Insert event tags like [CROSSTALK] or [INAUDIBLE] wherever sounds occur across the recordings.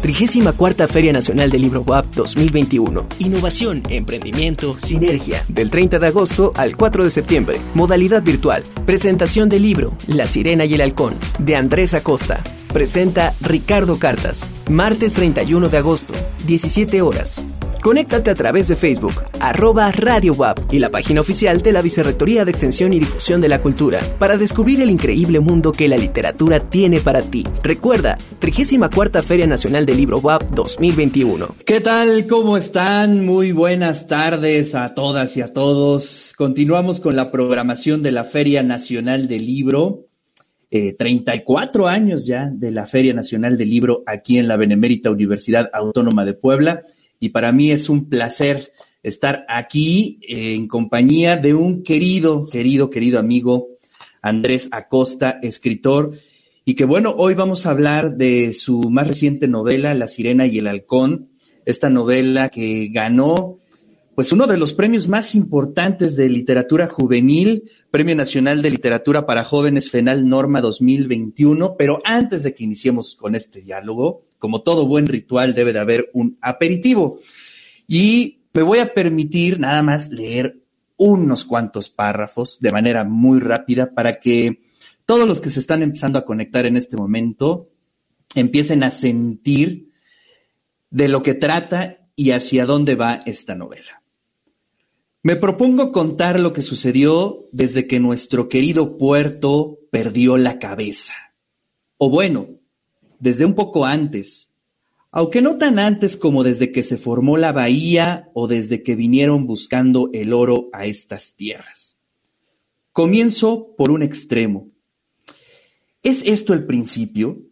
34 Feria Nacional del Libro WAP 2021. Innovación, emprendimiento, sinergia. Del 30 de agosto al 4 de septiembre. Modalidad virtual. Presentación del libro La Sirena y el Halcón, de Andrés Acosta. Presenta Ricardo Cartas. Martes 31 de agosto, 17 horas. Conéctate a través de Facebook, arroba Radio y la página oficial de la Vicerrectoría de Extensión y Difusión de la Cultura para descubrir el increíble mundo que la literatura tiene para ti. Recuerda, 34 Feria Nacional del Libro WAP 2021. ¿Qué tal? ¿Cómo están? Muy buenas tardes a todas y a todos. Continuamos con la programación de la Feria Nacional del Libro. 34 eh, años ya de la Feria Nacional del Libro aquí en la Benemérita Universidad Autónoma de Puebla. Y para mí es un placer estar aquí en compañía de un querido, querido, querido amigo, Andrés Acosta, escritor, y que bueno, hoy vamos a hablar de su más reciente novela, La Sirena y el Halcón, esta novela que ganó pues uno de los premios más importantes de literatura juvenil, Premio Nacional de Literatura para Jóvenes FENAL Norma 2021, pero antes de que iniciemos con este diálogo, como todo buen ritual, debe de haber un aperitivo. Y me voy a permitir nada más leer unos cuantos párrafos de manera muy rápida para que todos los que se están empezando a conectar en este momento empiecen a sentir de lo que trata y hacia dónde va esta novela. Me propongo contar lo que sucedió desde que nuestro querido puerto perdió la cabeza. O bueno, desde un poco antes, aunque no tan antes como desde que se formó la bahía o desde que vinieron buscando el oro a estas tierras. Comienzo por un extremo. ¿Es esto el principio?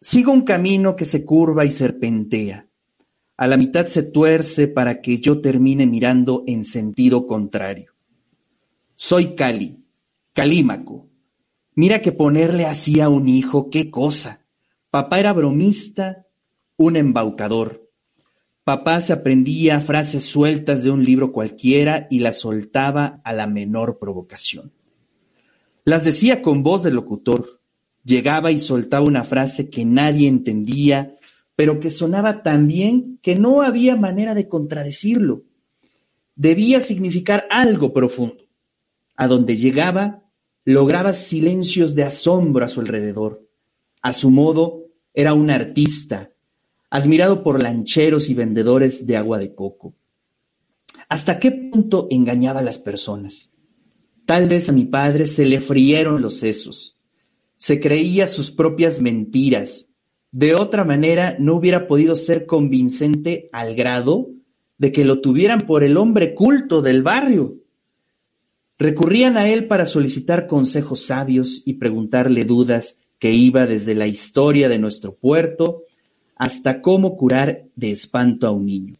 Sigo un camino que se curva y serpentea. A la mitad se tuerce para que yo termine mirando en sentido contrario. Soy Cali, Calímaco. Mira que ponerle así a un hijo, qué cosa. Papá era bromista, un embaucador. Papá se aprendía frases sueltas de un libro cualquiera y las soltaba a la menor provocación. Las decía con voz de locutor. Llegaba y soltaba una frase que nadie entendía, pero que sonaba tan bien que no había manera de contradecirlo. Debía significar algo profundo. A donde llegaba, lograba silencios de asombro a su alrededor. A su modo, era un artista, admirado por lancheros y vendedores de agua de coco. ¿Hasta qué punto engañaba a las personas? Tal vez a mi padre se le frieron los sesos. Se creía sus propias mentiras. De otra manera no hubiera podido ser convincente al grado de que lo tuvieran por el hombre culto del barrio. Recurrían a él para solicitar consejos sabios y preguntarle dudas que iba desde la historia de nuestro puerto hasta cómo curar de espanto a un niño.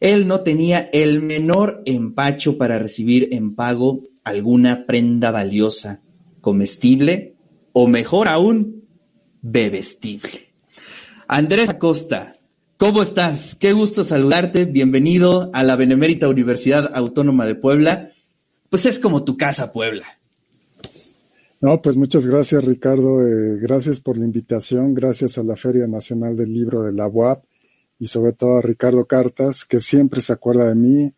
Él no tenía el menor empacho para recibir en pago alguna prenda valiosa, comestible o mejor aún, bebestible. Andrés Acosta, ¿cómo estás? Qué gusto saludarte. Bienvenido a la Benemérita Universidad Autónoma de Puebla. Pues es como tu casa, Puebla. No, pues muchas gracias Ricardo, eh, gracias por la invitación, gracias a la Feria Nacional del Libro de la UAP y sobre todo a Ricardo Cartas, que siempre se acuerda de mí,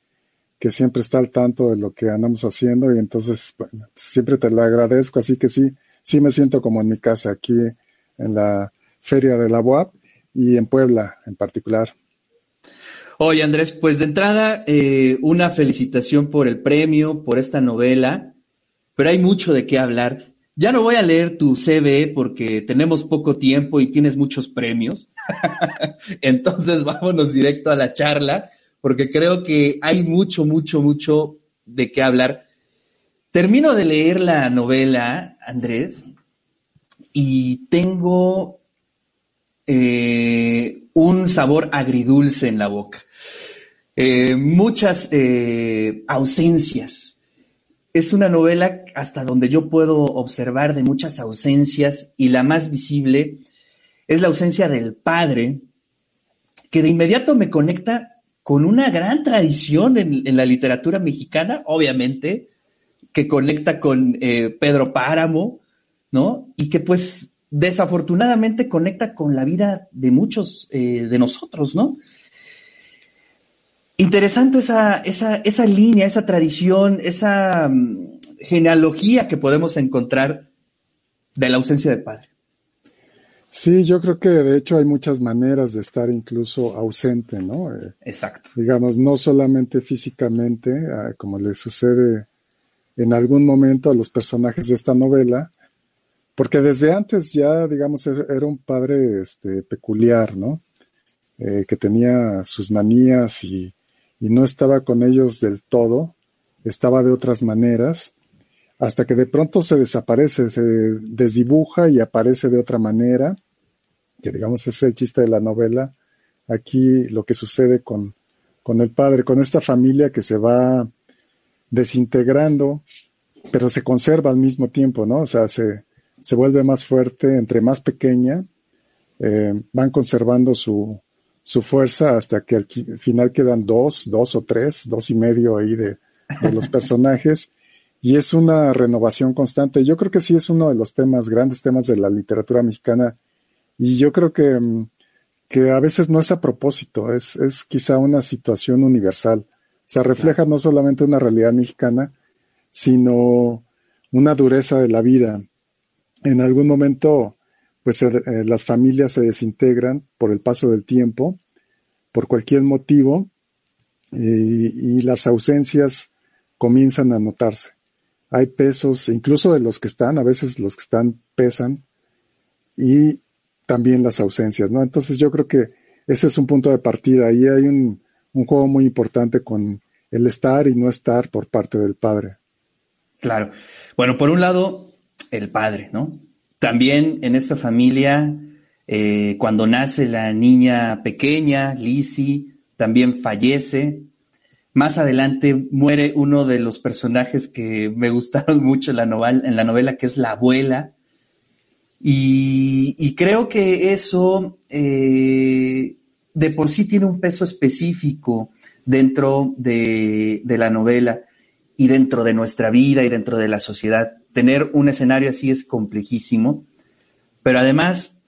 que siempre está al tanto de lo que andamos haciendo y entonces bueno, siempre te lo agradezco, así que sí, sí me siento como en mi casa aquí en la Feria de la UAP y en Puebla en particular. Oye Andrés, pues de entrada eh, una felicitación por el premio, por esta novela, pero hay mucho de qué hablar. Ya no voy a leer tu CV porque tenemos poco tiempo y tienes muchos premios. [LAUGHS] Entonces vámonos directo a la charla porque creo que hay mucho, mucho, mucho de qué hablar. Termino de leer la novela, Andrés, y tengo eh, un sabor agridulce en la boca. Eh, muchas eh, ausencias es una novela hasta donde yo puedo observar de muchas ausencias y la más visible es la ausencia del padre, que de inmediato me conecta con una gran tradición en, la literatura mexicana, obviamente, que conecta con Pedro Páramo, ¿no? Y que pues desafortunadamente conecta con la vida de muchos eh, de nosotros, ¿no? Interesante esa, esa, esa línea, esa tradición, esa mm, genealogía que podemos encontrar de la ausencia de padre. Sí, yo creo que de hecho hay muchas maneras de estar incluso ausente, ¿no? Eh, Exacto. Digamos, no solamente físicamente, ah, como le sucede en algún momento a los personajes de esta novela, porque desde antes ya, digamos, er, era un padre este, peculiar, ¿no? Eh, que tenía sus manías y, y no estaba con ellos del todo, estaba de otras maneras, hasta que de pronto se desaparece, se desdibuja y aparece de otra manera, que digamos es el chiste de la novela. Aquí lo que sucede con, con el padre, con esta familia que se va desintegrando, pero se conserva al mismo tiempo, ¿no? O sea, se, se vuelve más fuerte entre más pequeña, eh, van conservando su, su fuerza hasta que al final quedan dos, dos o tres, dos y medio ahí de, de los [LAUGHS] personajes y es una renovación constante. Yo creo que sí es uno de los temas, grandes temas de la literatura mexicana y yo creo que, mm, que a veces no es a propósito, es, es quizá una situación universal. O sea, refleja no solamente una realidad mexicana, sino una dureza de la vida. En algún momento, pues eh, las familias se desintegran por el paso del tiempo, por cualquier motivo, y las ausencias comienzan a notarse hay pesos, incluso de los que están, a veces los que están pesan, y también las ausencias, ¿no? Entonces yo creo que ese es un punto de partida. Ahí hay un, juego muy importante con el estar y no estar por parte del padre. Claro. Bueno, por un lado, el padre, ¿no? También en esta familia, eh, cuando nace la niña pequeña, Lizzie, también fallece más adelante muere uno de los personajes que me gustaron [LAUGHS] mucho en la novela, en la novela que es la abuela. Y, creo que eso eh, de por sí tiene un peso específico dentro de, de la novela y dentro de nuestra vida y dentro de la sociedad. Tener un escenario así es complejísimo, pero además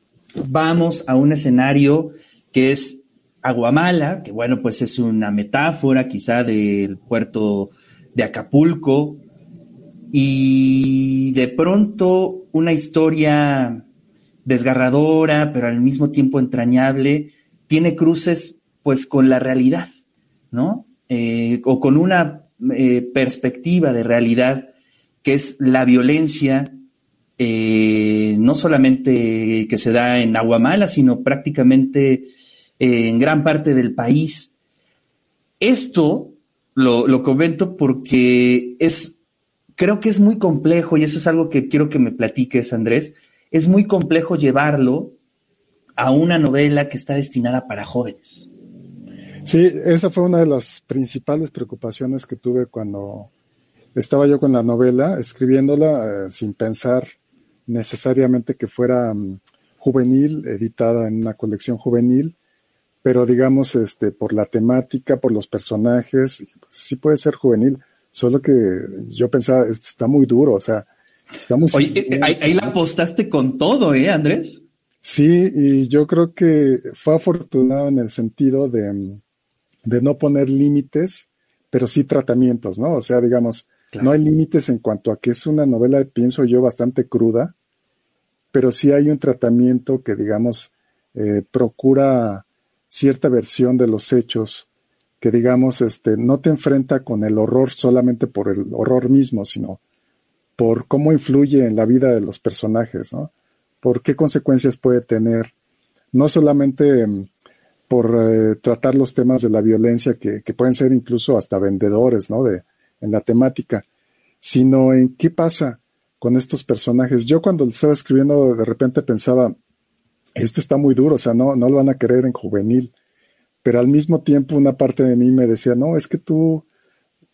vamos a un escenario que es Aguamala, que bueno, pues es una metáfora quizá del puerto de Acapulco, y de pronto una historia desgarradora, pero al mismo tiempo entrañable, tiene cruces pues con la realidad, ¿no? Eh, o con una eh, perspectiva de realidad que es la violencia, eh, no solamente que se da en Aguamala, sino prácticamente en gran parte del país. Esto lo, comento porque es, creo que es muy complejo y eso es algo que quiero que me platiques, Andrés. Es muy complejo llevarlo a una novela que está destinada para jóvenes. Sí, esa fue una de las principales preocupaciones que tuve cuando estaba yo con la novela, escribiéndola eh, sin pensar necesariamente que fuera mm, juvenil, editada en una colección juvenil, pero digamos, este, por la temática, por los personajes, pues, sí puede ser juvenil, solo que yo pensaba, está muy duro, o sea, está muy... Oye, eh, ahí, la apostaste con todo, ¿eh, Andrés? Sí, y yo creo que fue afortunado en el sentido de, de no poner límites, pero sí tratamientos, ¿no? O sea, digamos, no hay límites en cuanto a que es una novela, pienso yo, bastante cruda, pero sí hay un tratamiento que, digamos, eh, procura cierta versión de los hechos que digamos este no te enfrenta con el horror solamente por el horror mismo, sino por cómo influye en la vida de los personajes, ¿no? Por qué consecuencias puede tener, no solamente mm, por eh, tratar los temas de la violencia que, que, pueden ser incluso hasta vendedores, ¿no? De, en la temática, sino en qué pasa con estos personajes. Yo cuando estaba escribiendo de repente pensaba, esto está muy duro, o sea, no, no lo van a querer en juvenil. Pero al mismo tiempo una parte de mí me decía, no, es que tú,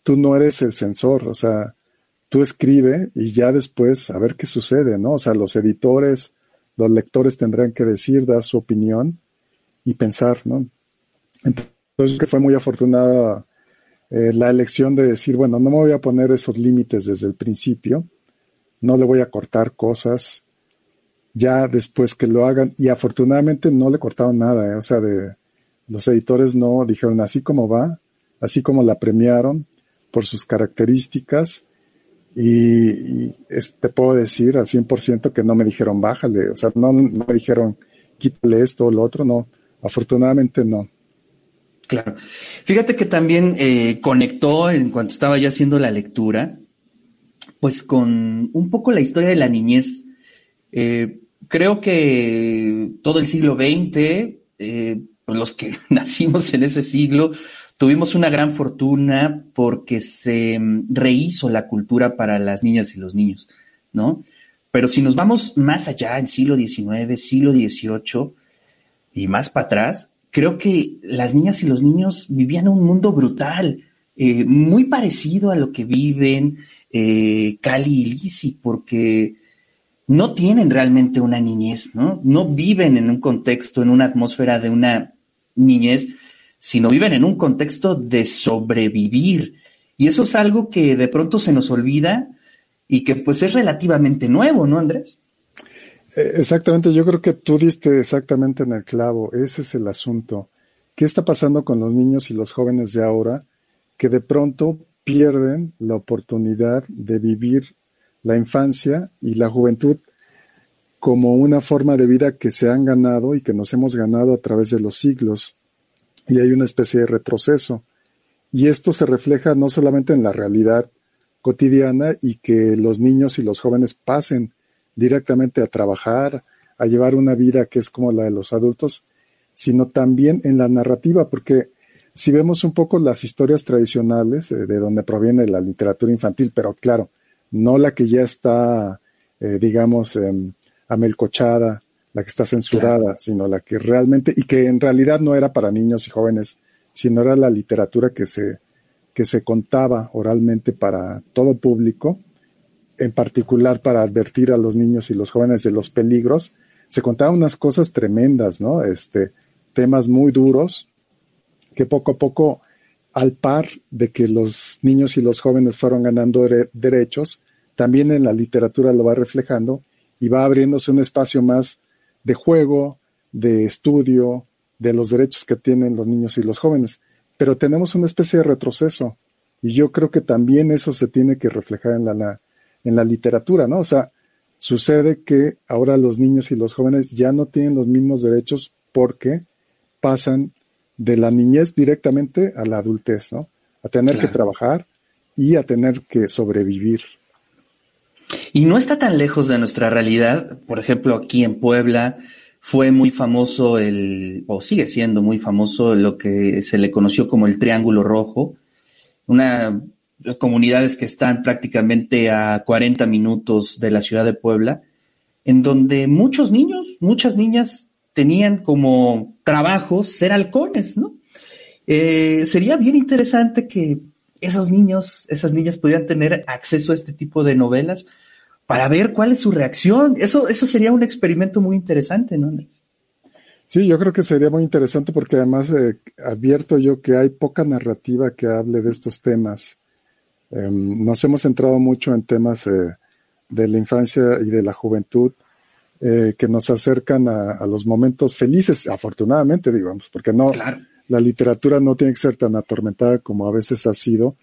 tú no eres el censor, o sea, tú escribe y ya después a ver qué sucede, ¿no? O sea, los editores, los lectores tendrán que decir, dar su opinión y pensar, ¿no? Entonces que fue muy afortunada eh, la elección de decir, bueno, no me voy a poner esos límites desde el principio, no le voy a cortar cosas, ya después que lo hagan, y afortunadamente no le cortaron nada, ¿eh? o sea, de los editores no dijeron así como va, así como la premiaron por sus características, y, te puedo decir al 100% que no me dijeron bájale, o sea, no, no me dijeron quítale esto o lo otro, no, afortunadamente no. Claro. Fíjate que también eh, conectó en cuanto estaba ya haciendo la lectura, pues con un poco la historia de la niñez. Eh, creo que todo el siglo XX, eh, pues los que [LAUGHS] nacimos en ese siglo, tuvimos una gran fortuna porque se mm, rehizo la cultura para las niñas y los niños, ¿no? Pero si nos vamos más allá, en siglo XIX, siglo XVIII y más para atrás, creo que las niñas y los niños vivían un mundo brutal, eh, muy parecido a lo que viven eh, Cali y Lisi, porque no tienen realmente una niñez, ¿no? No viven en un contexto, en una atmósfera de una niñez, sino viven en un contexto de sobrevivir. Y eso es algo que de pronto se nos olvida y que pues es relativamente nuevo, ¿no, Andrés? Eh, exactamente, yo creo que tú diste exactamente en el clavo, ese es el asunto. ¿Qué está pasando con los niños y los jóvenes de ahora que de pronto pierden la oportunidad de vivir la infancia y la juventud como una forma de vida que se han ganado y que nos hemos ganado a través de los siglos? Y hay una especie de retroceso. Y esto se refleja no solamente en la realidad cotidiana y que los niños y los jóvenes pasen directamente a trabajar, a llevar una vida que es como la de los adultos, sino también en la narrativa, porque si vemos un poco las historias tradicionales eh, de donde proviene la literatura infantil, pero claro, no la que ya está, eh, digamos, amelcochada, la que está censurada, sino la que realmente, y que en realidad no era para niños y jóvenes, sino era la literatura que se, que se contaba oralmente para todo público, en particular para advertir a los niños y los jóvenes de los peligros, se contaban unas cosas tremendas, ¿no? Este, temas muy duros que poco a poco, al par de que los niños y los jóvenes fueron ganando derechos, también en la literatura lo va reflejando y va abriéndose un espacio más de juego, de estudio, de los derechos que tienen los niños y los jóvenes. Pero tenemos una especie de retroceso y yo creo que también eso se tiene que reflejar en la, en la literatura, ¿no? O sea, sucede que ahora los niños y los jóvenes ya no tienen los mismos derechos porque pasan de la niñez directamente a la adultez, ¿no? A tener que trabajar y a tener que sobrevivir. Y no está tan lejos de nuestra realidad. Por ejemplo, aquí en Puebla fue muy famoso el, o sigue siendo muy famoso lo que se le conoció como el Triángulo Rojo, una comunidades que están prácticamente a 40 minutos de la ciudad de Puebla, en donde muchos niños, muchas niñas tenían como trabajo ser halcones, ¿no? Eh, sería bien interesante que esos niños, esas niñas pudieran tener acceso a este tipo de novelas para ver cuál es su reacción. Eso, eso sería un experimento muy interesante, ¿no? Sí, yo creo que sería muy interesante porque además eh, advierto yo que hay poca narrativa que hable de estos temas. Em, nos hemos centrado mucho en temas eh, de la infancia y de la juventud eh, que nos acercan a, los momentos felices, afortunadamente, digamos, porque no, la literatura no tiene que ser tan atormentada como a veces ha sido,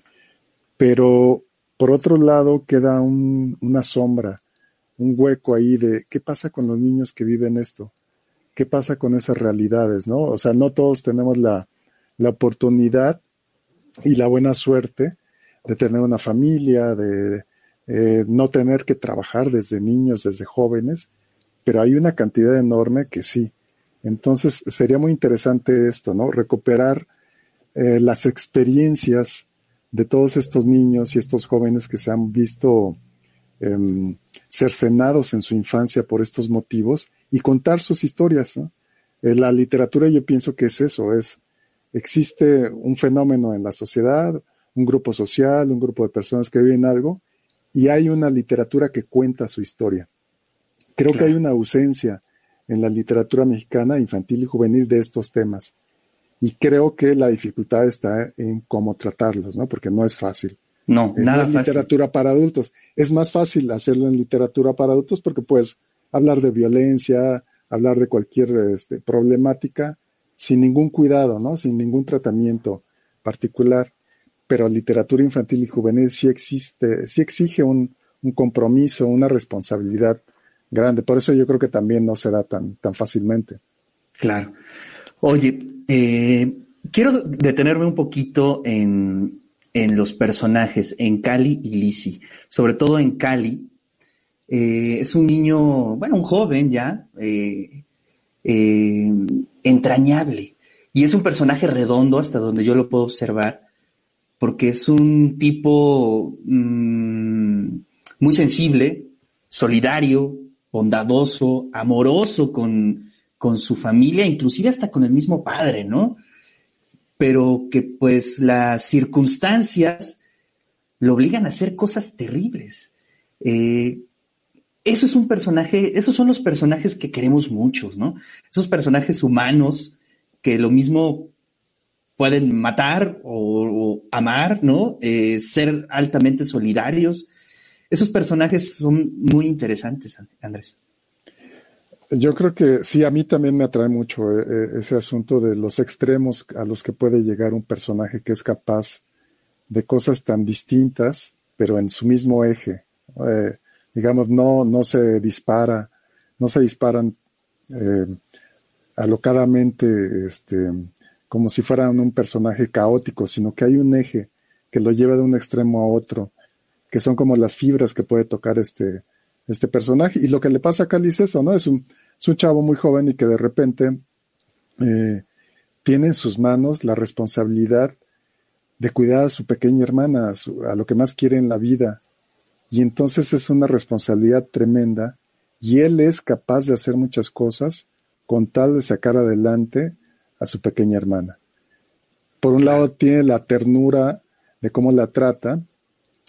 pero por otro lado queda una sombra, un hueco ahí de qué pasa con los niños que viven esto, qué pasa con esas realidades, ¿no? O sea, no todos tenemos la, la oportunidad y la buena suerte de tener una familia, de eh, no tener que trabajar desde niños, desde jóvenes, pero hay una cantidad enorme que sí. Entonces sería muy interesante esto, ¿no? Recuperar eh, las experiencias de todos estos niños y estos jóvenes que se han visto em, cercenados en su infancia por estos motivos y contar sus historias. ¿no? Eh, la literatura yo pienso que es eso, es existe un fenómeno en la sociedad, un grupo social, un grupo de personas que viven algo, y hay una literatura que cuenta su historia. Creo que hay una ausencia en la literatura mexicana infantil y juvenil de estos temas. Y creo que la dificultad está en cómo tratarlos, ¿no? Porque no es fácil. No, nada fácil. literatura para adultos. Es más fácil hacerlo en literatura para adultos porque puedes hablar de violencia, hablar de cualquier este, problemática sin ningún cuidado, ¿no? Sin ningún tratamiento particular. Pero literatura infantil y juvenil sí existe, sí exige un, compromiso, una responsabilidad grande. Por eso yo creo que también no se da tan, tan fácilmente. Claro. Oye, eh, quiero detenerme un poquito en, en, los personajes, en Cali y Lisi, sobre todo en Cali. Eh, es un niño, bueno, un joven ya, eh, entrañable. Y es un personaje redondo hasta donde yo lo puedo observar, porque es un tipo mmm, muy sensible, solidario, bondadoso, amoroso con, con su familia, inclusive hasta con el mismo padre, ¿no? Pero que pues las circunstancias lo obligan a hacer cosas terribles. Eh, eso es un personaje, esos son los personajes que queremos muchos, ¿no? Esos personajes humanos que lo mismo pueden matar o, amar, ¿no? Eh, ser altamente solidarios. Esos personajes son muy interesantes, Andrés. Yo creo que sí, a mí también me atrae mucho eh, eh, ese asunto de los extremos a los que puede llegar un personaje que es capaz de cosas tan distintas, pero en su mismo eje. Digamos, no, no se dispara, no se disparan alocadamente, este, como si fueran un personaje caótico, sino que hay un eje que lo lleva de un extremo a otro que son como las fibras que puede tocar este, este personaje. Y lo que le pasa a Cali es eso, ¿no? Es un, es un chavo muy joven y que de repente eh, tiene en sus manos la responsabilidad de cuidar a su pequeña hermana, a, lo que más quiere en la vida. Y entonces es una responsabilidad tremenda y él es capaz de hacer muchas cosas con tal de sacar adelante a su pequeña hermana. Por un lado tiene la ternura de cómo la trata,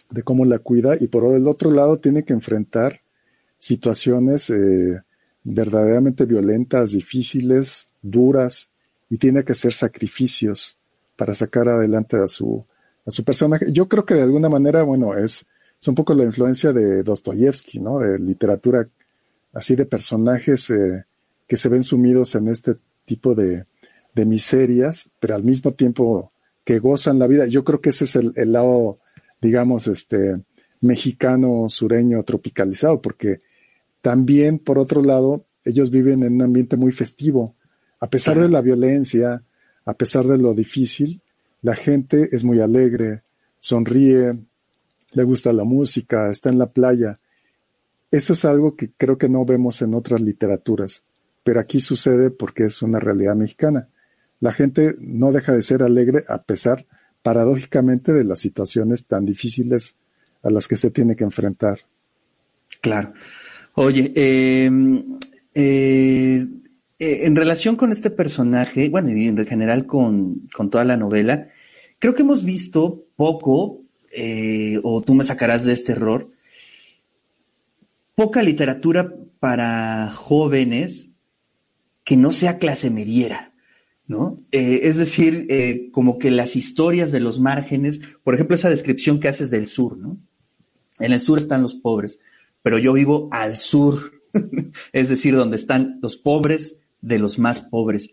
de cómo la cuida y por el otro lado tiene que enfrentar situaciones eh, verdaderamente violentas, difíciles, duras y tiene que hacer sacrificios para sacar adelante a su, a su personaje. Yo creo que de alguna manera, bueno, es, un poco la influencia de Dostoyevsky, ¿no? De literatura así de personajes eh, que se ven sumidos en este tipo de, de miserias, pero al mismo tiempo que gozan la vida. Yo creo que ese es el, el lado digamos, este, mexicano, sureño, tropicalizado, porque también, por otro lado, ellos viven en un ambiente muy festivo. A pesar de la violencia, a pesar de lo difícil, la gente es muy alegre, sonríe, le gusta la música, está en la playa. Eso es algo que creo que no vemos en otras literaturas, pero aquí sucede porque es una realidad mexicana. La gente no deja de ser alegre a pesar paradójicamente de las situaciones tan difíciles a las que se tiene que enfrentar. Claro. Oye, em, eh, eh, en relación con este personaje, bueno, y en general con, toda la novela, creo que hemos visto poco, eh, o tú me sacarás de este error, poca literatura para jóvenes que no sea clase mediera. ¿No? Eh, es decir, eh, como que las historias de los márgenes, por ejemplo, esa descripción que haces del sur, ¿no? En el sur están los pobres, pero yo vivo al sur, [LAUGHS] es decir, donde están los pobres de los más pobres.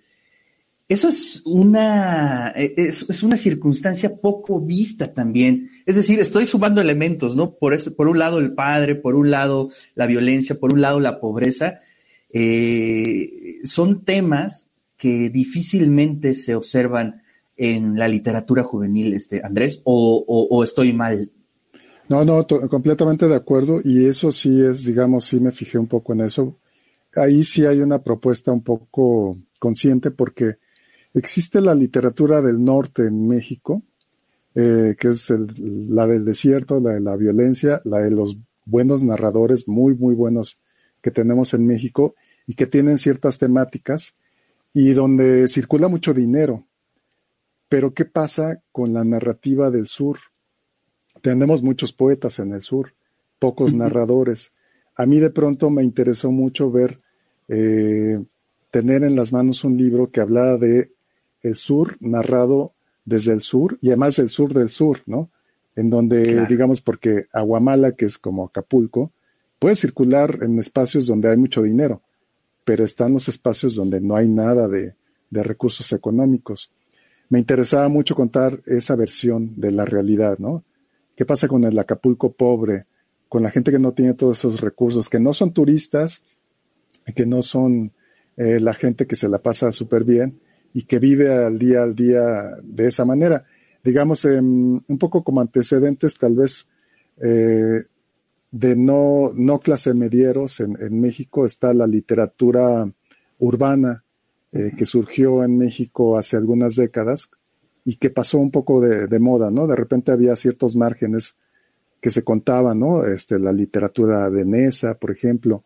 Eso es una, e, es, una circunstancia poco vista también. Es decir, estoy sumando elementos, ¿no? Por, por un lado el padre, por un lado la violencia, por un lado la pobreza. Eh, son temas que difícilmente se observan en la literatura juvenil, este, Andrés, o, estoy mal. No, no, completamente de acuerdo y eso sí es, digamos, sí me fijé un poco en eso. Ahí sí hay una propuesta un poco consciente porque existe la literatura del norte en México, eh, que es la del desierto, la de la violencia, la de los buenos narradores, muy, muy buenos que tenemos en México y que tienen ciertas temáticas y donde circula mucho dinero. Pero ¿qué pasa con la narrativa del sur? Tenemos muchos poetas en el sur, pocos narradores. A mí de pronto me interesó mucho ver, eh, tener en las manos un libro que hablaba de el sur narrado desde el sur y además el sur del sur, ¿no? En donde, digamos, porque Aguamala, que es como Acapulco, puede circular en espacios donde hay mucho dinero, pero están los espacios donde no hay nada de, recursos económicos. Me interesaba mucho contar esa versión de la realidad, ¿no? ¿Qué pasa con el Acapulco pobre, con la gente que no tiene todos esos recursos, que no son turistas, que no son eh, la gente que se la pasa súper bien y que vive al día al día de esa manera? Digamos, un poco como antecedentes tal vez eh, de no, no clase medieros en, en México está la literatura urbana, eh, que surgió en México hace algunas décadas y que pasó un poco de, moda, ¿no? De repente había ciertos márgenes que se contaban, ¿no? Este, la literatura de Nesa, por ejemplo.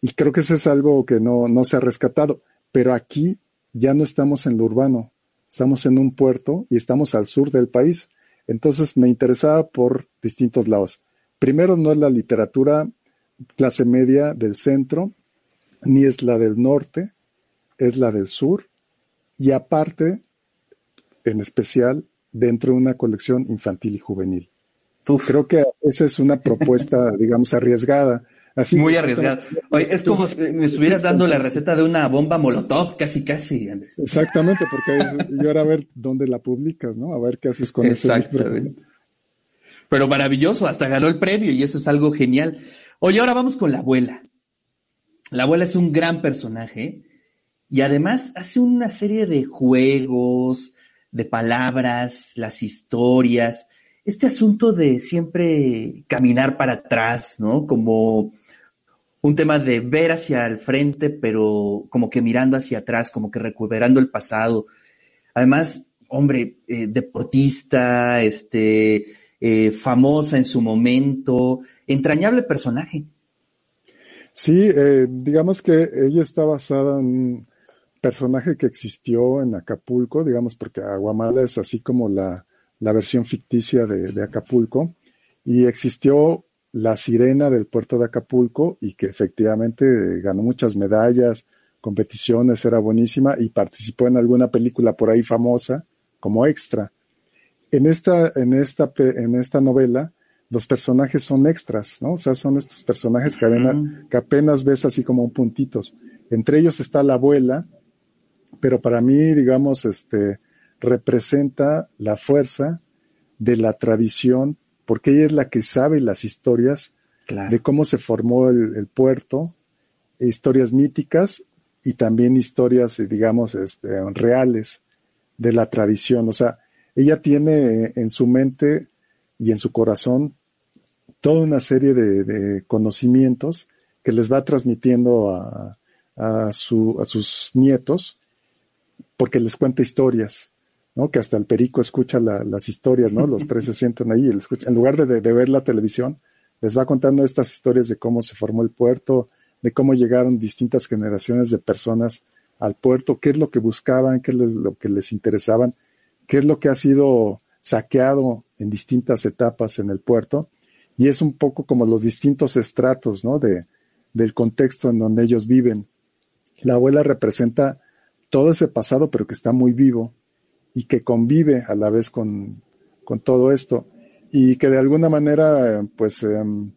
Y creo que eso es algo que no, no se ha rescatado. Pero aquí ya no estamos en lo urbano, estamos en un puerto y estamos al sur del país. Entonces me interesaba por distintos lados. Primero, no es la literatura clase media del centro, ni es la del norte, es la del sur y aparte, en especial, dentro de una colección infantil y juvenil. Creo que esa es una propuesta, [LAUGHS] digamos, arriesgada. Así Muy arriesgada. es como si me estuvieras dando la receta de una bomba molotov, casi, casi, Exactamente, porque yo ahora a ver dónde la publicas, ¿no? A ver qué haces con ese libro. Pero maravilloso, hasta ganó el premio y eso es algo genial. Oye, ahora vamos con la abuela. La abuela es un gran personaje y además hace una serie de juegos, de palabras, las historias, este asunto de siempre caminar para atrás, ¿no? Como un tema de ver hacia el frente, pero como que mirando hacia atrás, como que recuperando el pasado. Además, hombre, eh, deportista, este, eh, famosa en su momento, entrañable personaje. Sí, eh, digamos que ella está basada en personaje que existió en Acapulco, digamos, porque Aguamala es así como la, versión ficticia de, Acapulco, y existió la sirena del puerto de Acapulco y que efectivamente ganó muchas medallas, competiciones, era buenísima y participó en alguna película por ahí famosa como extra. En esta, en esta, en esta novela, los personajes son extras, ¿no? O sea, son estos personajes que apenas, que apenas ves así como un puntitos. Entre ellos está la abuela, pero para mí, digamos, este, representa la fuerza de la tradición, porque ella es la que sabe las historias de cómo se formó el, puerto, historias míticas y también historias, digamos, este, reales de la tradición. O sea, ella tiene en su mente y en su corazón toda una serie de, conocimientos que les va transmitiendo a, a sus nietos porque les cuenta historias, ¿no? Que hasta el perico escucha las historias, ¿no? Los tres se [LAUGHS] sientan ahí y escuchan. En lugar de, ver la televisión, les va contando estas historias de cómo se formó el puerto, de cómo llegaron distintas generaciones de personas al puerto, qué es lo que buscaban, qué es lo que les interesaban, qué es lo que ha sido saqueado en distintas etapas en el puerto. Y es un poco como los distintos estratos, ¿no? De, del contexto en donde ellos viven. La abuela representa todo ese pasado, pero que está muy vivo y que convive a la vez con, todo esto y que de alguna manera, pues, em,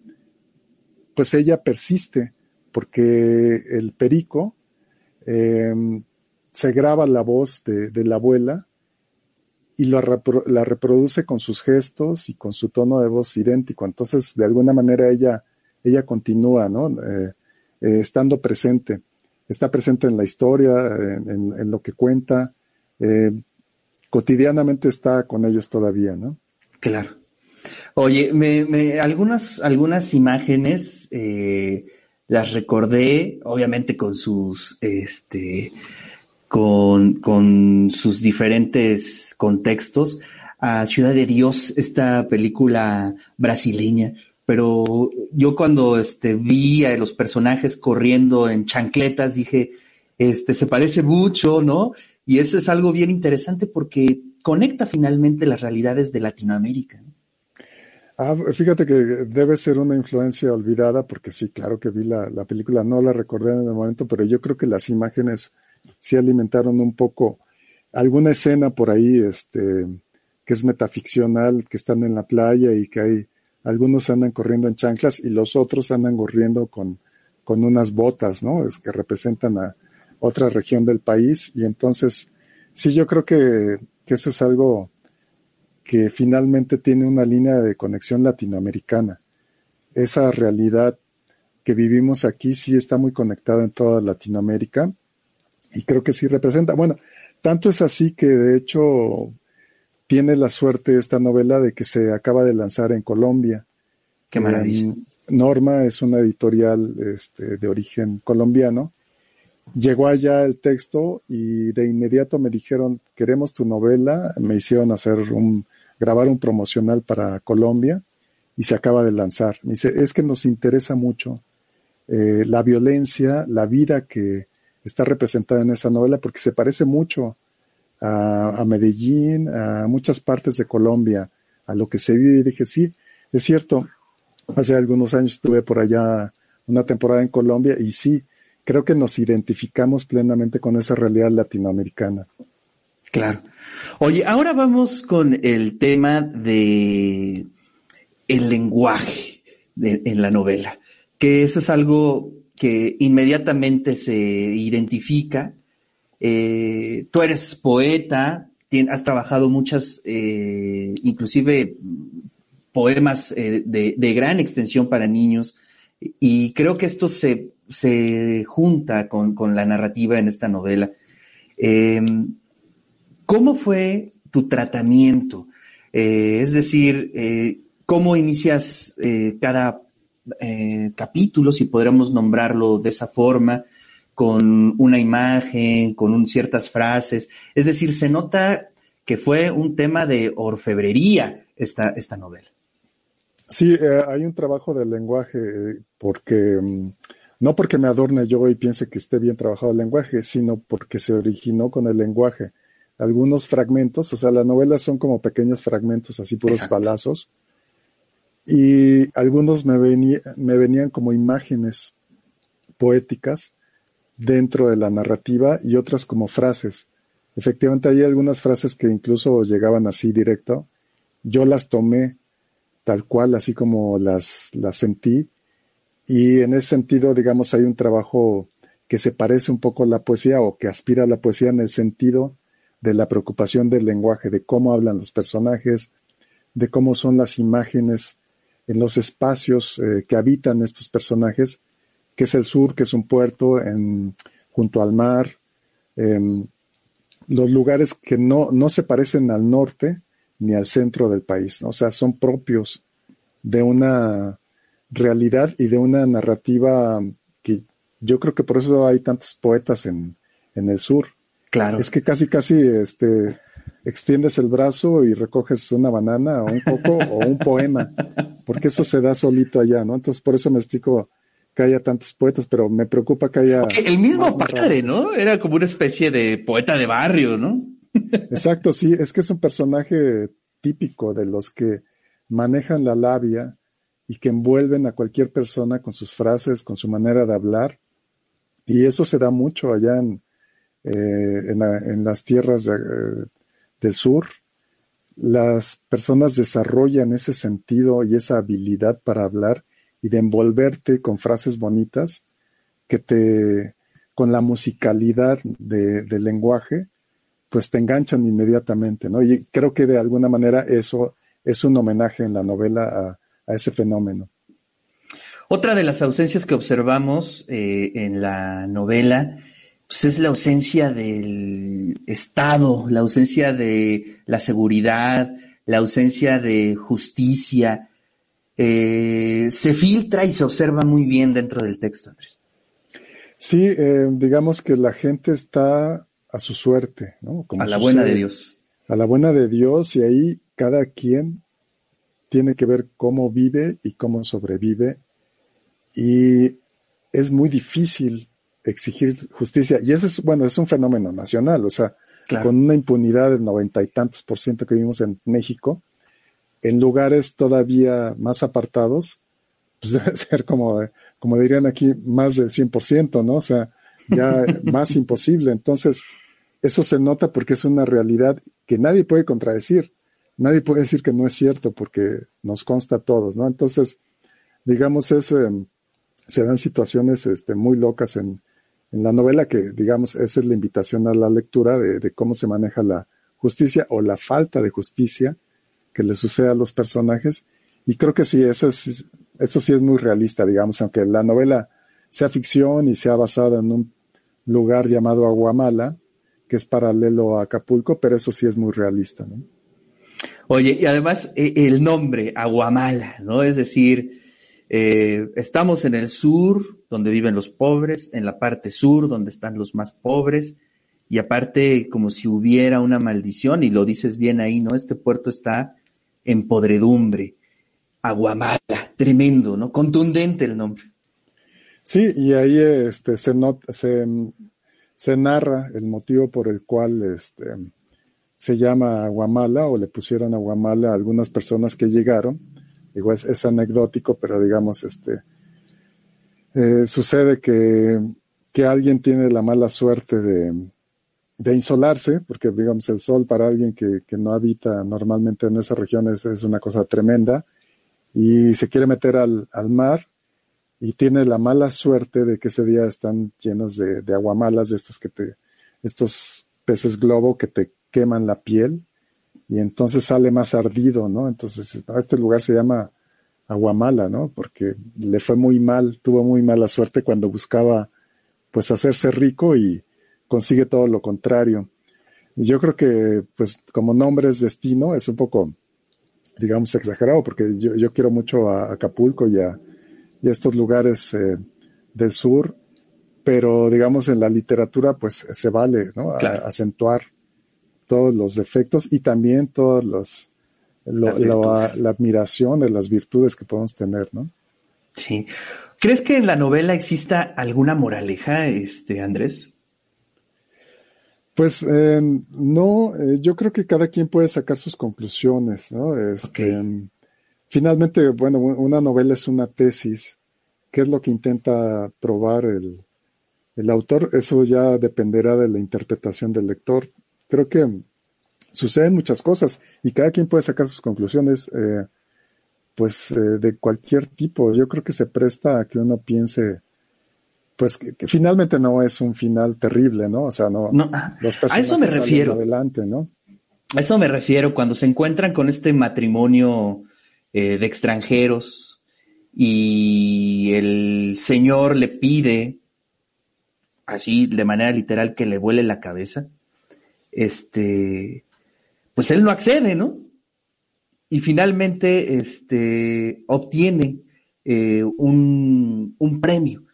pues ella persiste porque el perico em, se graba la voz de, la abuela y la, la, reproduce con sus gestos y con su tono de voz idéntico. Entonces, de alguna manera ella, ella continúa, ¿no? Eh, eh, estando presente está presente en la historia, en, lo que cuenta, eh, cotidianamente está con ellos todavía, ¿no? Claro. Oye, me, algunas, algunas imágenes las recordé, obviamente con sus, este, con, con sus diferentes contextos, a Ciudad de Dios, esta película brasileña pero yo cuando este, vi a los personajes corriendo en chancletas dije, este, se parece mucho, ¿no? Y eso es algo bien interesante porque conecta finalmente las realidades de Latinoamérica. Ah, fíjate que debe ser una influencia olvidada, porque sí, claro que vi la, la, película, no la recordé en el momento, pero yo creo que las imágenes sí alimentaron un poco alguna escena por ahí, este, que es metaficcional, que están en la playa y que hay algunos andan corriendo en chanclas y los otros andan corriendo con, con unas botas, ¿no? Es que representan a otra región del país y entonces sí, yo creo que, que eso es algo que finalmente tiene una línea de conexión latinoamericana. Esa realidad que vivimos aquí sí está muy conectada en toda Latinoamérica y creo que sí representa. Bueno, tanto es así que de hecho tiene la suerte esta novela de que se acaba de lanzar en Colombia. Qué maravilla. Norma es una editorial este, de origen colombiano. Llegó allá el texto y de inmediato me dijeron, queremos tu novela. Me hicieron hacer un, grabar un promocional para Colombia y se acaba de lanzar. Me dice, es que nos interesa mucho eh, la violencia, la vida que está representada en esa novela, porque se parece mucho a, Medellín, a muchas partes de Colombia, a lo que se vive. Y dije, sí, es cierto, hace algunos años estuve por allá una temporada en Colombia y sí, creo que nos identificamos plenamente con esa realidad latinoamericana. Claro. Oye, ahora vamos con el tema de el lenguaje en la novela que eso es algo que inmediatamente se identifica. Eh, tú eres poeta, has trabajado muchas, eh, inclusive poemas eh, de, gran extensión para niños, y creo que esto se, junta con, con, la narrativa en esta novela. Em, ¿Cómo fue tu tratamiento? es decir, ¿cómo inicias cada eh, capítulos, si podríamos nombrarlo de esa forma, con una imagen, con ciertas frases. Es decir, se nota que fue un tema de orfebrería esta, esta novela. Sí, eh, hay un trabajo del lenguaje, porque mm, no porque me adorne yo y piense que esté bien trabajado el lenguaje, sino porque se originó con el lenguaje. Algunos fragmentos, o sea, la novela son como pequeños fragmentos, así puros balazos, y algunos me, me venían como imágenes poéticas dentro de la narrativa y otras como frases. Efectivamente, hay algunas frases que incluso llegaban así directo. Yo las tomé tal cual, así como las, las sentí. Y en ese sentido, digamos, hay un trabajo que se parece un poco a la poesía o que aspira a la poesía en el sentido de la preocupación del lenguaje, de cómo hablan los personajes, de cómo son las imágenes en los espacios eh, que habitan estos personajes, que es el sur, que es un puerto en, junto al mar, em, los lugares que no, no se parecen al norte ni al centro del país, o sea, son propios de una realidad y de una narrativa que yo creo que por eso hay tantos poetas en, en el sur. Claro. Es que casi, casi, este, extiendes el brazo y recoges una banana o un coco o un poema, [LAUGHS] porque eso se da solito allá, ¿no? Entonces, por eso me explico que haya tantos poetas, pero me preocupa que haya... el mismo padre, ¿no? Era como una especie de poeta de barrio, ¿no? Exacto, sí, es que es un personaje típico de los que manejan la labia y que envuelven a cualquier persona con sus frases, con su manera de hablar. Y eso se da mucho allá en, eh, en, las tierras de, eh, del sur, las personas desarrollan ese sentido y esa habilidad para hablar y de envolverte con frases bonitas que te, con la musicalidad del lenguaje, pues te enganchan inmediatamente, ¿no? Y creo que de alguna manera eso es un homenaje en la novela a, ese fenómeno. Otra de las ausencias que observamos eh, en la novela pues, es la ausencia del Estado, la ausencia de la seguridad, la ausencia de justicia. Eh, se filtra y se observa muy bien dentro del texto, Andrés. Sí, eh, digamos que la gente está a su suerte, ¿no? a la buena de Dios. A la buena de Dios y ahí cada quien tiene que ver cómo vive y cómo sobrevive. Y es muy difícil exigir justicia. Y ese es, bueno, es un fenómeno nacional, o sea, con una impunidad del noventa y tantos por ciento que vimos en México, en lugares todavía más apartados, pues [LAUGHS] debe ser como, como dirían aquí, más del 100%, ¿no? O sea, ya [LAUGHS] más imposible. Entonces, eso se nota porque es una realidad que nadie puede contradecir. nadie puede decir que no es cierto porque nos consta a todos, ¿no? Entonces, digamos, es, em, se dan situaciones este, muy locas en, en, la novela que, digamos, esa es la invitación a la lectura de, cómo se maneja la justicia o la falta de justicia que le sucede a los personajes. Y creo que sí, eso, es, eso sí es muy realista, digamos, aunque la novela sea ficción y sea basada en un lugar llamado Aguamala, que es paralelo a Acapulco, pero eso sí es muy realista. Oye, y además eh, el nombre, Aguamala, ¿no? Es decir, eh, estamos en el sur, donde viven los pobres, en la parte sur, donde están los más pobres, y aparte como si hubiera una maldición, y lo dices bien ahí, ¿no? Este puerto está en podredumbre. Aguamala, tremendo, ¿no? Contundente el nombre. Sí, y ahí este, se, se, se narra el motivo por el cual este, se llama Aguamala o le pusieron Aguamala a algunas personas que llegaron. Digo, es, anecdótico, pero digamos, este, eh, sucede que, que, alguien tiene la mala suerte de, de, insolarse, porque digamos, el sol para alguien que, que no habita normalmente en esa región es, es, una cosa tremenda, y se quiere meter al, al, mar y tiene la mala suerte de que ese día están llenos de, de aguamalas, de estos que te, estos peces globo que te queman la piel y entonces sale más ardido, ¿no? Entonces, este lugar se llama Aguamala, ¿no? Porque le fue muy mal, tuvo muy mala suerte cuando buscaba, pues, hacerse rico y consigue todo lo contrario. Y yo creo que, pues, como nombre es destino, es un poco, digamos, exagerado, porque yo, yo quiero mucho a Acapulco y a, y estos lugares eh, del sur, pero, digamos, en la literatura, pues, se vale, ¿no? acentuar todos los defectos y también todos los, la admiración de las virtudes que podemos tener, ¿no? Sí. ¿Crees que en la novela exista alguna moraleja, este, Andrés? Pues em, no, eh, yo creo que cada quien puede sacar sus conclusiones, ¿no? Este, Finalmente, bueno, una novela es una tesis. ¿Qué es lo que intenta probar el, el autor? Eso ya dependerá de la interpretación del lector creo que suceden muchas cosas y cada quien puede sacar sus conclusiones, eh, pues eh, de cualquier tipo. Yo creo que se presta a que uno piense, pues que, finalmente no es un final terrible, ¿no? O sea, no. a eso me refiero. Adelante, ¿no? A eso me refiero cuando se encuentran con este matrimonio eh, de extranjeros y el señor le pide, así de manera literal, que le vuele la cabeza este, pues él no accede, ¿no? Y finalmente este, obtiene eh, un, un premio.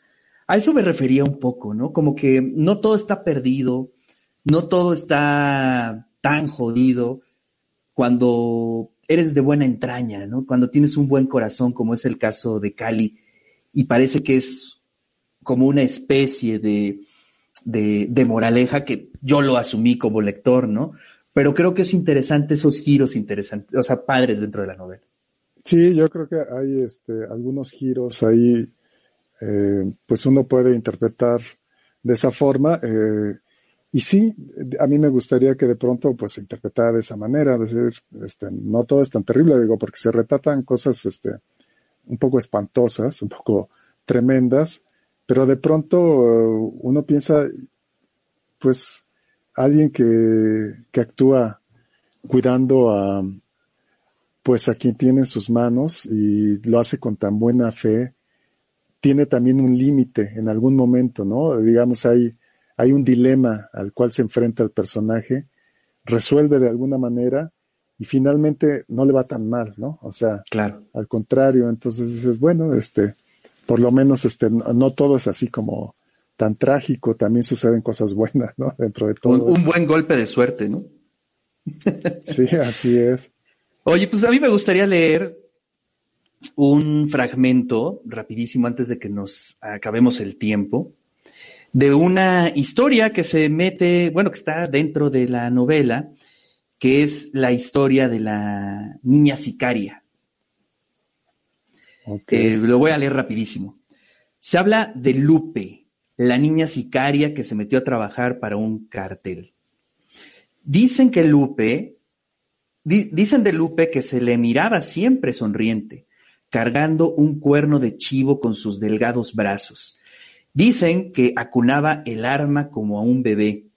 A eso me refería un poco, ¿no? Como que no todo está perdido, no todo está tan jodido cuando eres de buena entraña, ¿no? Cuando tienes un buen corazón, como es el caso de Cali, y parece que es como una especie de, de, moraleja que yo lo asumí como lector, ¿no? Pero creo que es interesante esos giros interesantes, o sea, padres dentro de la novela. Sí, yo creo que hay este, algunos giros ahí, eh, pues uno puede interpretar de esa forma. Eh, y sí, a mí me gustaría que de pronto pues se interpretara de esa manera, decir, este, no todo es tan terrible, digo, porque se retratan cosas este, un poco espantosas, un poco tremendas, pero de pronto eh, uno piensa, pues, alguien que, que actúa cuidando a, pues, a quien tiene en sus manos y lo hace con tan buena fe, tiene también un límite en algún momento, ¿no? Digamos, hay, hay un dilema al cual se enfrenta el personaje, resuelve de alguna manera y finalmente no le va tan mal, ¿no? O sea, claro. al contrario, entonces dices, bueno, este, por lo menos este, no, todo es así como tan trágico, también suceden cosas buenas, ¿no? Dentro de todo. Un, buen golpe de suerte, ¿no? sí, así es. Oye, pues a mí me gustaría leer un fragmento rapidísimo antes de que nos acabemos el tiempo de una historia que se mete, bueno, que está dentro de la novela, que es la historia de la niña sicaria. Eh, lo voy a leer rapidísimo. Se habla de Lupe, la niña sicaria que se metió a trabajar para un cartel. Dicen que Lupe dicen de Lupe que se le miraba siempre sonriente, cargando un cuerno de chivo con sus delgados brazos. Dicen que acunaba el arma como a un bebé.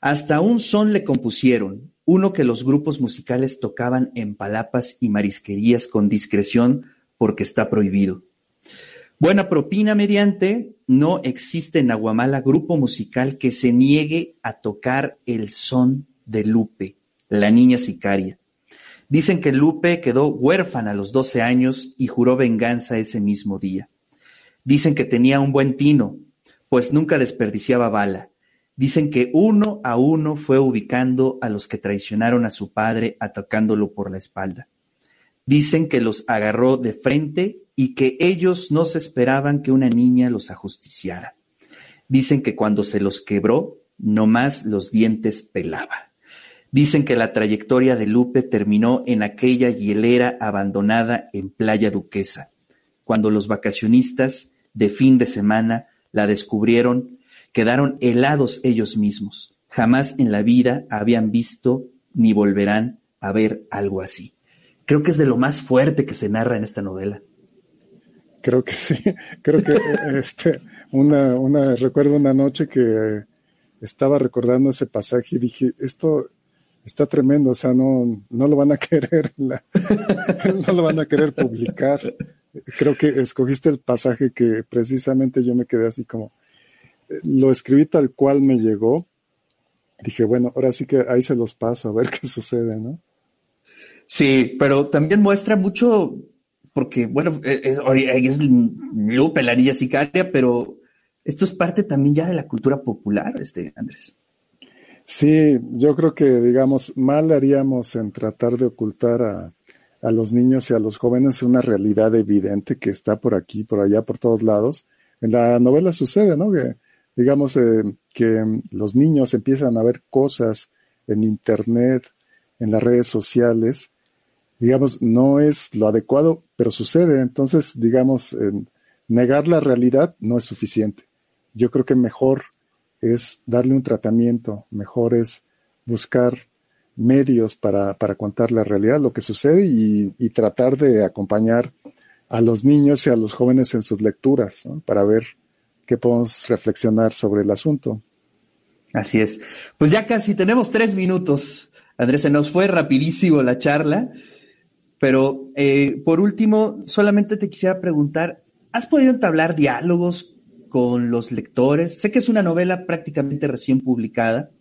Hasta un son le compusieron, uno que los grupos musicales tocaban en palapas y marisquerías con discreción porque está prohibido. Buena propina mediante, no existe en Aguamala grupo musical que se niegue a tocar el son de Lupe, la niña sicaria. Dicen que Lupe quedó huérfana a los 12 años y juró venganza ese mismo día. Dicen que tenía un buen tino, pues nunca desperdiciaba bala. Dicen que uno a uno fue ubicando a los que traicionaron a su padre atacándolo por la espalda. Dicen que los agarró de frente y que ellos no se esperaban que una niña los ajusticiara. Dicen que cuando se los quebró, nomás los dientes pelaba. Dicen que la trayectoria de Lupe terminó en aquella hielera abandonada en Playa Duquesa, cuando los vacacionistas de fin de semana la descubrieron, quedaron helados ellos mismos. Jamás en la vida habían visto ni volverán a ver algo así. Creo que es de lo más fuerte que se narra en esta novela. Creo que sí, [LAUGHS] creo que este, una, una, recuerdo una noche que estaba recordando ese pasaje y dije, esto está tremendo, o sea, no, no lo van a [LAUGHS] querer, no lo van a querer publicar. Creo que escogiste el pasaje que precisamente yo me quedé así como, lo escribí tal cual me llegó. Dije, bueno, ahora sí que ahí se los paso a ver [LAUGHS] qué sucede, ¿no? Sí, pero también muestra mucho porque, bueno, e-, es, es sicaria, pero esto es parte también ya de la cultura popular, este, Andrés. Sí, yo creo que, digamos, mal haríamos en tratar de ocultar a, a los niños y a los jóvenes una realidad evidente que está por aquí, por allá, por todos lados. En la novela sucede, ¿no? Que, digamos, eh, que los niños empiezan a ver cosas en Internet, en las redes sociales, digamos, no es lo adecuado, pero sucede. Entonces, digamos, negar la realidad no es suficiente. Yo creo que mejor es darle un tratamiento, mejor es buscar medios para, para contar la realidad, lo que sucede y, tratar de acompañar a los niños y a los jóvenes en sus lecturas, para ver qué podemos reflexionar sobre el asunto. Así es. Pues ya casi tenemos tres minutos. Andrés, se nos fue rapidísimo la charla. Pero eh, por último, solamente te quisiera preguntar, ¿has podido entablar diálogos con los lectores? Sé que es una novela prácticamente recién publicada,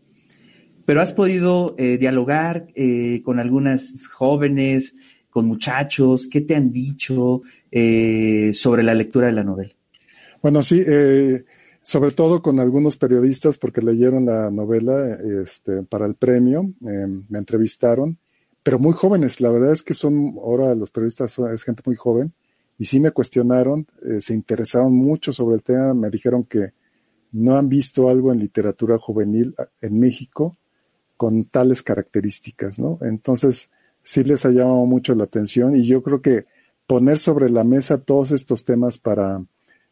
pero ¿has podido eh, dialogar eh, con algunas jóvenes, con muchachos? ¿Qué te han dicho sobre la lectura de la novela? Bueno, sí, sobre todo con algunos periodistas porque leyeron la novela este, para el premio, me entrevistaron pero muy jóvenes. La verdad es que son, ahora los periodistas es gente muy joven y sí me cuestionaron, eh, se interesaron mucho sobre el tema, me dijeron que no han visto algo en literatura juvenil ah, en México con tales características, ¿no? Entonces, sí les ha llamado mucho la atención y yo creo que poner sobre la mesa todos estos temas para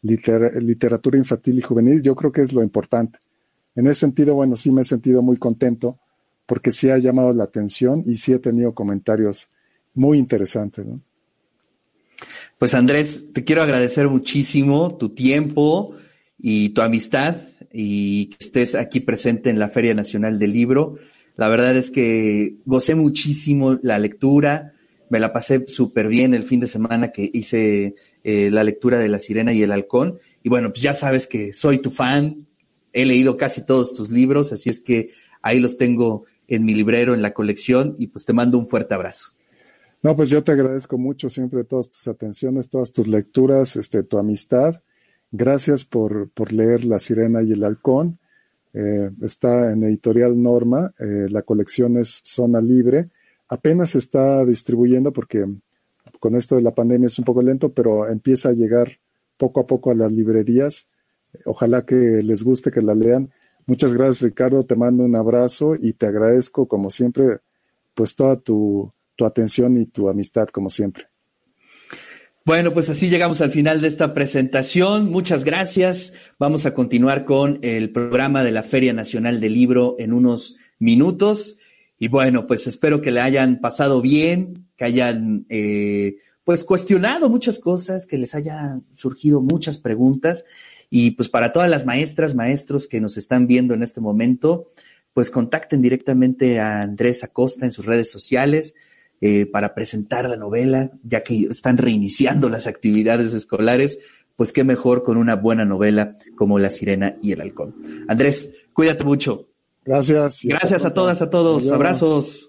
literatura infantil y juvenil, yo creo que es lo importante. En ese sentido, bueno, sí me he sentido muy contento porque sí ha llamado la atención y sí he tenido comentarios muy interesantes. Pues Andrés, te quiero agradecer muchísimo tu tiempo y tu amistad y que estés aquí presente en la Feria Nacional del Libro. La verdad es que gocé muchísimo la lectura, me la pasé súper bien el fin de semana que hice eh, la lectura de La Sirena y el Halcón. Y bueno, pues ya sabes que soy tu fan, he leído casi todos tus libros, así es que ahí los tengo en mi librero, en la colección, y pues te mando un fuerte abrazo. No, pues yo te agradezco mucho siempre todas tus atenciones, todas tus lecturas, este, tu amistad. Gracias por, por leer La Sirena y el Halcón. Eh, está en Editorial Norma, eh, la colección es Zona Libre. Apenas se está distribuyendo porque con esto de la pandemia es un poco lento, pero empieza a llegar poco a poco a las librerías. Ojalá que les guste, que la lean. Muchas gracias, Ricardo. Te mando un abrazo y te agradezco, como siempre, pues toda tu, atención y tu amistad, como siempre. Bueno, pues así llegamos al final de esta presentación. Muchas gracias. Vamos a continuar con el programa de la Feria Nacional del Libro en unos minutos. Y bueno, pues espero que le hayan pasado bien, que hayan eh, pues cuestionado muchas cosas, que les hayan surgido muchas preguntas. Y pues para todas las maestras, maestros que nos están viendo en este momento, pues contacten directamente a Andrés Acosta en sus redes sociales eh, para presentar la novela, ya que están reiniciando las actividades escolares, pues qué mejor con una buena novela como La Sirena y el Halcón. Andrés, cuídate mucho. Gracias. Gracias a todas, a todos. Abrazos.